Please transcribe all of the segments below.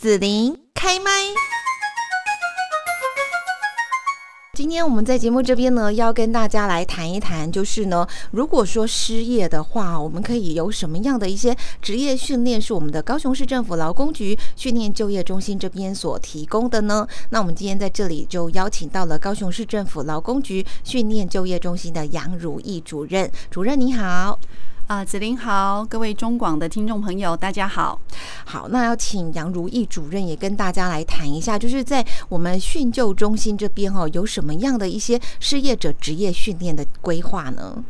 紫琳开麦。今天我们在节目这边呢，要跟大家来谈一谈，就是呢，如果说失业的话，我们可以有什么样的一些职业训练是我们的高雄市政府劳工局训练就业中心这边所提供的呢？那我们今天在这里就邀请到了高雄市政府劳工局训练就业中心的杨如意主任，主任你好。啊，子琳好，各位中广的听众朋友，大家好。好，那要请杨如意主任也跟大家来谈一下，就是在我们训旧中心这边哦，有什么样的一些失业者职业训练的规划呢？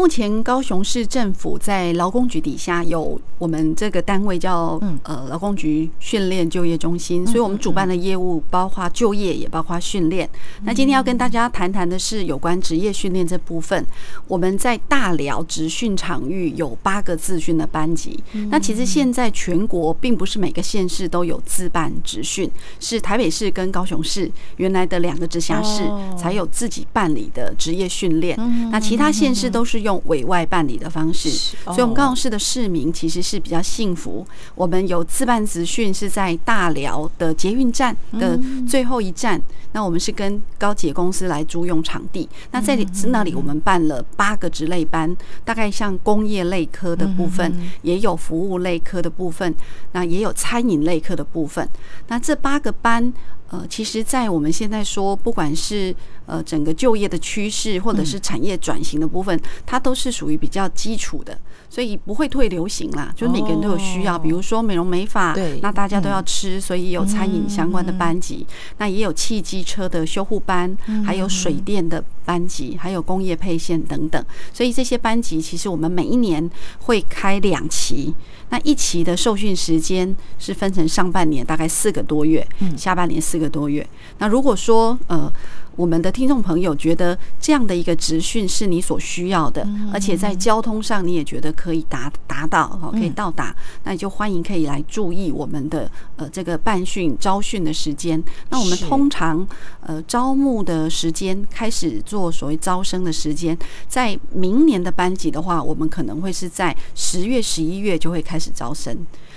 目前高雄市政府在劳工局底下有我们这个单位叫呃劳工局训练就业中心，所以我们主办的业务包括就业也包括训练。那今天要跟大家谈谈的是有关职业训练这部分。我们在大寮职训场域有八个自训的班级。那其实现在全国并不是每个县市都有自办职训，是台北市跟高雄市原来的两个直辖市才有自己办理的职业训练。那其他县市都是。用委外办理的方式，所以我们高雄市的市民其实是比较幸福。我们有自办资训是在大寮的捷运站的最后一站，那我们是跟高捷公司来租用场地。那在那里，我们办了八个职类班，大概像工业类科的部分，也有服务类科的部分，那也有餐饮类科的部分。那这八个班。呃，其实，在我们现在说，不管是呃整个就业的趋势，或者是产业转型的部分，它都是属于比较基础的，所以不会退流行啦。就是每个人都有需要，比如说美容美发，那大家都要吃，所以有餐饮相关的班级，那也有汽机车的修护班，还有水电的班级，还有工业配线等等。所以这些班级，其实我们每一年会开两期。那一期的受训时间是分成上半年大概四个多月，下半年四个多月。那如果说呃。我们的听众朋友觉得这样的一个职训是你所需要的，而且在交通上你也觉得可以达达到哈，可以到达，那你就欢迎可以来注意我们的呃这个办训招训的时间。那我们通常呃招募的时间开始做所谓招生的时间，在明年的班级的话，我们可能会是在十月、十一月就会开始招生。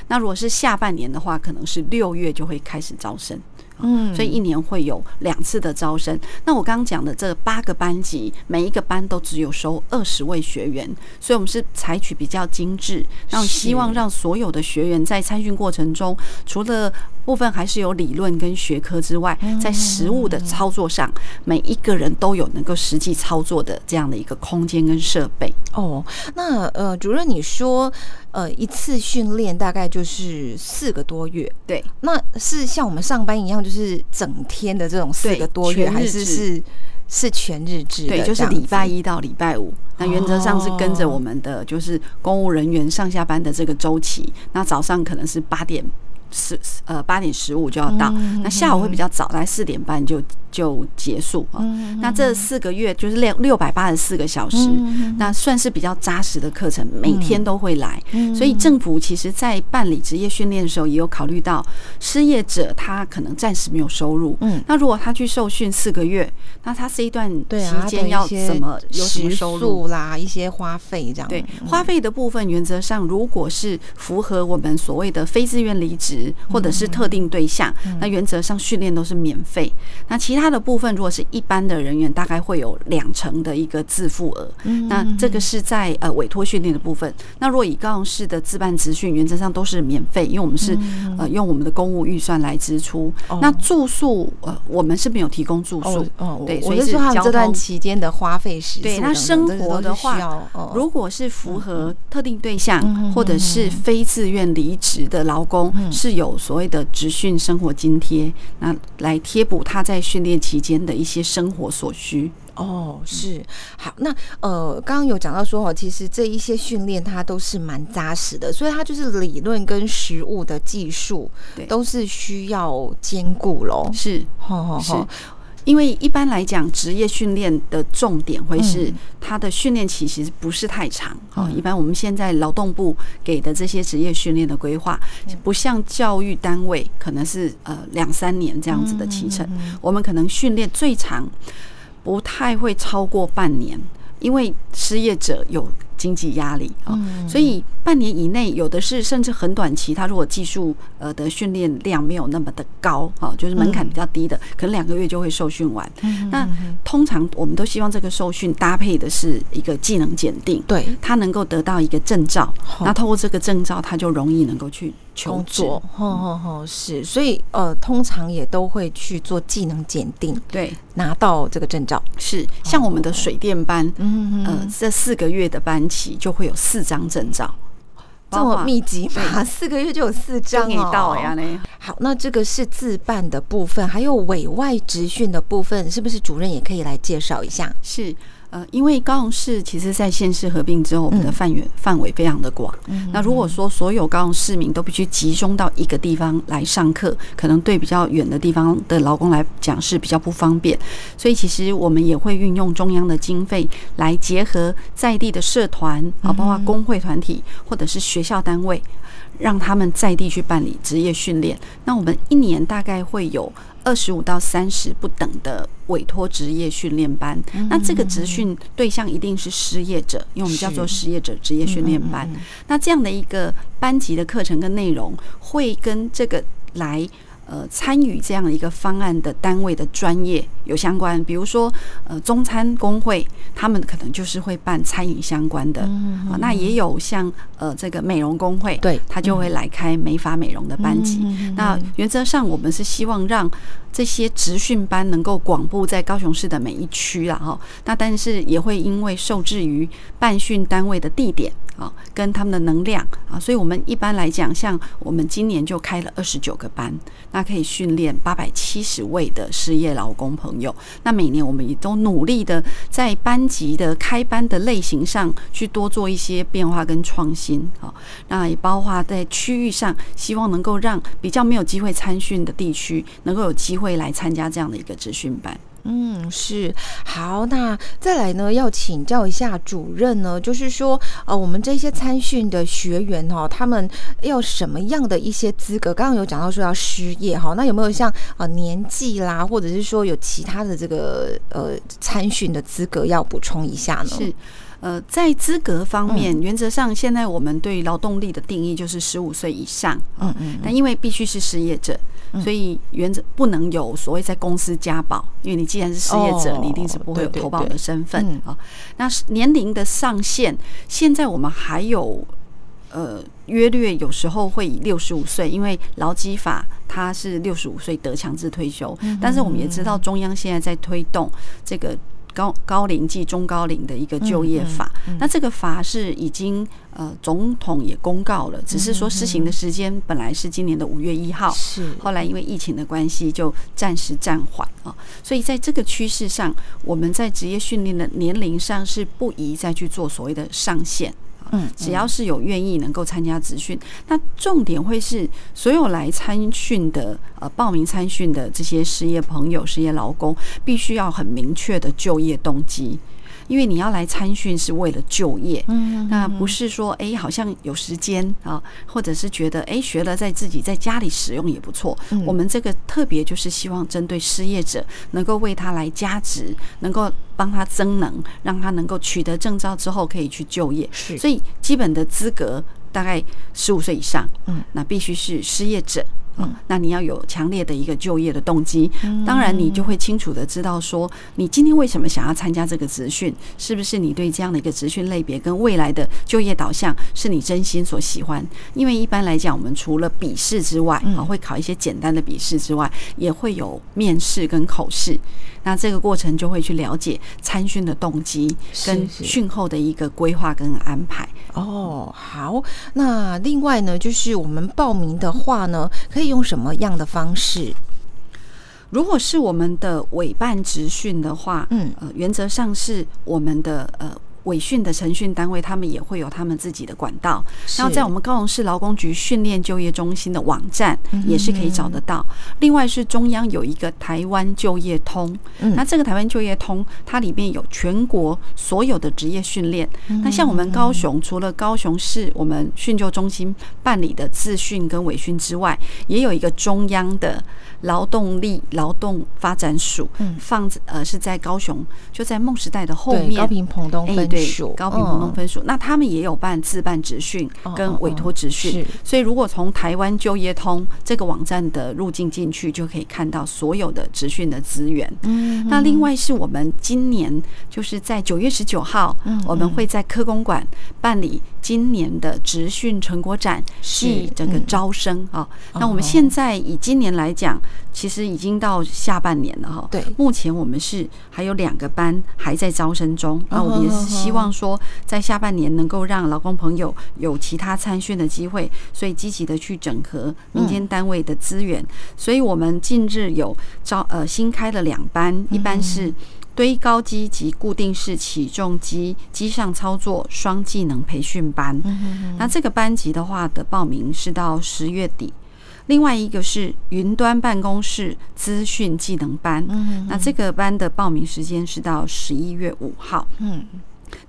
那如果是下半年的话，可能是六月就会开始招生。嗯，所以一年会有两次的招生。那我刚刚讲的这八个班级，每一个班都只有收二十位学员，所以我们是采取比较精致，让希望让所有的学员在参训过程中，除了部分还是有理论跟学科之外，在实物的操作上，每一个人都有能够实际操作的这样的一个空间跟设备。哦，那呃，主任你说。呃，一次训练大概就是四个多月，对。那是像我们上班一样，就是整天的这种四个多月，还是是是全日制？对，就是礼拜一到礼拜五。那原则上是跟着我们的就是公务人员上下班的这个周期。那早上可能是八点。十呃八点十五就要到，那下午会比较早，来四点半就就结束啊。那这四个月就是六六百八十四个小时，那算是比较扎实的课程，每天都会来。所以政府其实在办理职业训练的时候，也有考虑到失业者他可能暂时没有收入。嗯，那如果他去受训四个月，那他这一段期间要怎么有什么收入啦？一些花费这样。对，花费的部分原则上，如果是符合我们所谓的非自愿离职。或者是特定对象，那原则上训练都是免费。那其他的部分，如果是一般的人员，大概会有两成的一个自付额。那这个是在呃委托训练的部分。那如果以高雄市的自办资训，原则上都是免费，因为我们是呃用我们的公务预算来支出。那住宿呃我们是没有提供住宿。哦，对，所以是说他们这段期间的花费是。对，那生活的话，如果是符合特定对象或者是非自愿离职的劳工是。有所谓的职训生活津贴，那来贴补他在训练期间的一些生活所需。哦，是好。那呃，刚刚有讲到说哦，其实这一些训练它都是蛮扎实的，所以它就是理论跟实物的技术都是需要兼顾喽。是，好好好。因为一般来讲，职业训练的重点会是它的训练期其实不是太长啊。一般我们现在劳动部给的这些职业训练的规划，不像教育单位可能是呃两三年这样子的期程，我们可能训练最长不太会超过半年。因为失业者有经济压力啊，所以半年以内有的是甚至很短期，他如果技术呃的训练量没有那么的高啊，就是门槛比较低的，可能两个月就会受训完。那通常我们都希望这个受训搭配的是一个技能检定，对。他能够得到一个证照，那透过这个证照，他就容易能够去求作。吼吼吼，是，所以呃，通常也都会去做技能检定，对，拿到这个证照。是，像我们的水电班，嗯呃，这四个月的班期就会有四张证照，这么密集吗？四个月就有四张哦。好，那这个是自办的部分，还有委外职训的部分，是不是主任也可以来介绍一下？是。呃，因为高雄市其实，在县市合并之后，我们的范围范围非常的广。那如果说所有高雄市民都必须集中到一个地方来上课，可能对比较远的地方的劳工来讲是比较不方便。所以，其实我们也会运用中央的经费来结合在地的社团啊，包括工会团体或者是学校单位，让他们在地去办理职业训练。那我们一年大概会有。二十五到三十不等的委托职业训练班，那这个职训对象一定是失业者，因为我们叫做失业者职业训练班。那这样的一个班级的课程跟内容，会跟这个来。呃，参与这样一个方案的单位的专业有相关，比如说呃，中餐工会，他们可能就是会办餐饮相关的，啊，那也有像呃这个美容工会，对，他就会来开美发美容的班级。那原则上，我们是希望让这些职训班能够广布在高雄市的每一区啦，哈。那但是也会因为受制于办训单位的地点啊，跟他们的能量啊，所以我们一般来讲，像我们今年就开了二十九个班。那可以训练八百七十位的失业劳工朋友。那每年我们也都努力的在班级的开班的类型上去多做一些变化跟创新啊。那也包括在区域上，希望能够让比较没有机会参训的地区，能够有机会来参加这样的一个职训班。嗯，是好。那再来呢，要请教一下主任呢，就是说，呃，我们这些参训的学员哦，他们要什么样的一些资格？刚刚有讲到说要失业哈，那有没有像呃年纪啦，或者是说有其他的这个呃参训的资格要补充一下呢？是，呃，在资格方面，原则上现在我们对劳动力的定义就是十五岁以上，嗯嗯，但因为必须是失业者。所以原则不能有所谓在公司加保，因为你既然是失业者，你一定是不会有投保的身份啊。那年龄的上限，现在我们还有呃约略有时候会以六十五岁，因为劳基法它是六十五岁得强制退休，但是我们也知道中央现在在推动这个。高高龄及中高龄的一个就业法，那这个法是已经呃总统也公告了，只是说施行的时间本来是今年的五月一号，是。后来因为疫情的关系就暂时暂缓啊，所以在这个趋势上，我们在职业训练的年龄上是不宜再去做所谓的上限。嗯，只要是有愿意能够参加职训，那重点会是所有来参训的呃报名参训的这些失业朋友、失业劳工，必须要很明确的就业动机。因为你要来参训是为了就业，嗯，那不是说哎好像有时间啊，或者是觉得哎学了在自己在家里使用也不错。我们这个特别就是希望针对失业者，能够为他来加值，能够帮他增能，让他能够取得证照之后可以去就业。是，所以基本的资格大概十五岁以上，嗯，那必须是失业者。嗯，那你要有强烈的一个就业的动机，当然你就会清楚的知道说，你今天为什么想要参加这个职训，是不是你对这样的一个职训类别跟未来的就业导向是你真心所喜欢？因为一般来讲，我们除了笔试之外，啊，会考一些简单的笔试之外，也会有面试跟口试。那这个过程就会去了解参训的动机跟训后的一个规划跟安排。哦，好。那另外呢，就是我们报名的话呢，可以用什么样的方式？如果是我们的委办职训的话，嗯，呃，原则上是我们的呃。委训的程训单位，他们也会有他们自己的管道。然后在我们高雄市劳工局训练就业中心的网站也是可以找得到。另外是中央有一个台湾就业通，那这个台湾就业通它里面有全国所有的职业训练。那像我们高雄，除了高雄市我们训就中心办理的自训跟委训之外，也有一个中央的劳动力劳动发展署，放呃是在高雄，就在梦时代的后面，高东分对署，高频活动分数，那他们也有办自办职训跟委托职训，所以如果从台湾就业通这个网站的入境进去，就可以看到所有的职训的资源。嗯，那另外是我们今年就是在九月十九号，我们会在科公馆办理今年的职训成果展，是这个招生啊。那我们现在以今年来讲，其实已经到下半年了哈。对，目前我们是还有两个班还在招生中，那我们也是希望说，在下半年能够让劳工朋友有其他参训的机会，所以积极的去整合民间单位的资源。所以我们近日有招呃新开了两班，一般是堆高机及固定式起重机机上操作双技能培训班。那这个班级的话的报名是到十月底。另外一个是云端办公室资讯技能班，那这个班的报名时间是到十一月五号。嗯。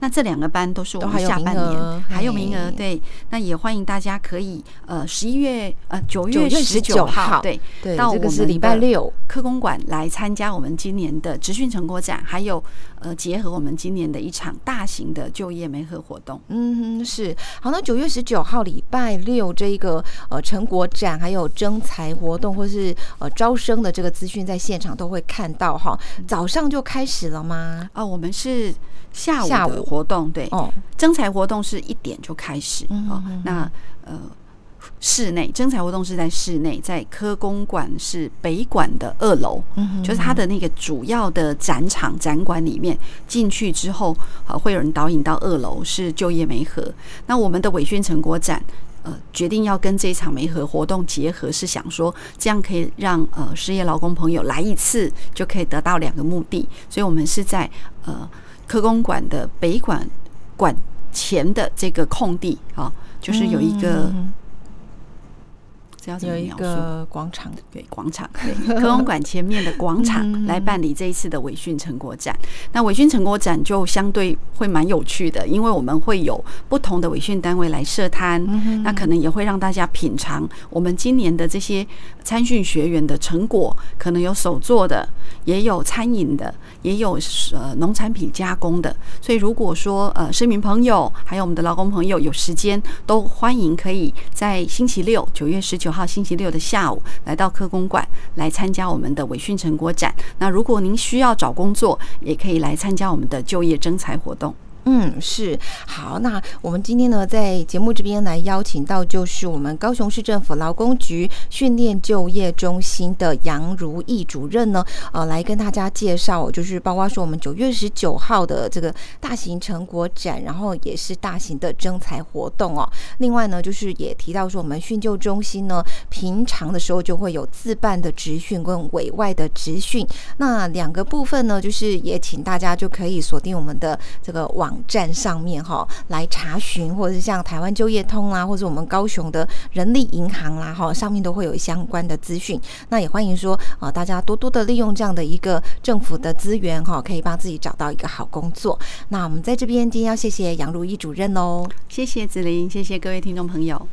那这两个班都是我们下半年还有名额，对，那也欢迎大家可以呃十一月呃九月十九号对，到我们礼拜六科工馆来参加我们今年的职训成果展，还有呃结合我们今年的一场大型的就业媒合活动。嗯，是好。那九月十九号礼拜六这一个呃成果展，还有征才活动或是呃招生的这个资讯，在现场都会看到哈。早上就开始了吗？啊，我们是。下午的活动对，征才活动是一点就开始哦。那呃，室内征才活动是在室内，在科公馆是北馆的二楼，就是它的那个主要的展场展馆里面。进去之后，呃，会有人导引到二楼，是就业媒合。那我们的委训成果展，呃，决定要跟这一场媒合活动结合，是想说这样可以让呃失业劳工朋友来一次就可以得到两个目的，所以我们是在呃。科工馆的北馆馆前的这个空地啊，就是有一个。有一个广场，对广场，对 科工馆前面的广场来办理这一次的委训成果展。那委训成果展就相对会蛮有趣的，因为我们会有不同的委训单位来设摊，那可能也会让大家品尝我们今年的这些参训学员的成果，可能有手做的，也有餐饮的，也有呃农产品加工的。所以如果说呃市民朋友还有我们的劳工朋友有时间，都欢迎可以在星期六九月十九。号星期六的下午来到科工馆来参加我们的委训成果展。那如果您需要找工作，也可以来参加我们的就业征才活动。嗯，是好。那我们今天呢，在节目这边来邀请到，就是我们高雄市政府劳工局训练就业中心的杨如意主任呢，呃，来跟大家介绍，就是包括说我们九月十九号的这个大型成果展，然后也是大型的征才活动哦。另外呢，就是也提到说，我们训就中心呢，平常的时候就会有自办的职训跟委外的职训，那两个部分呢，就是也请大家就可以锁定我们的这个网。网站上面哈来查询，或者是像台湾就业通啦，或者我们高雄的人力银行啦哈，上面都会有相关的资讯。那也欢迎说啊，大家多多的利用这样的一个政府的资源哈，可以帮自己找到一个好工作。那我们在这边今天要谢谢杨如意主任哦，谢谢子琳，谢谢各位听众朋友。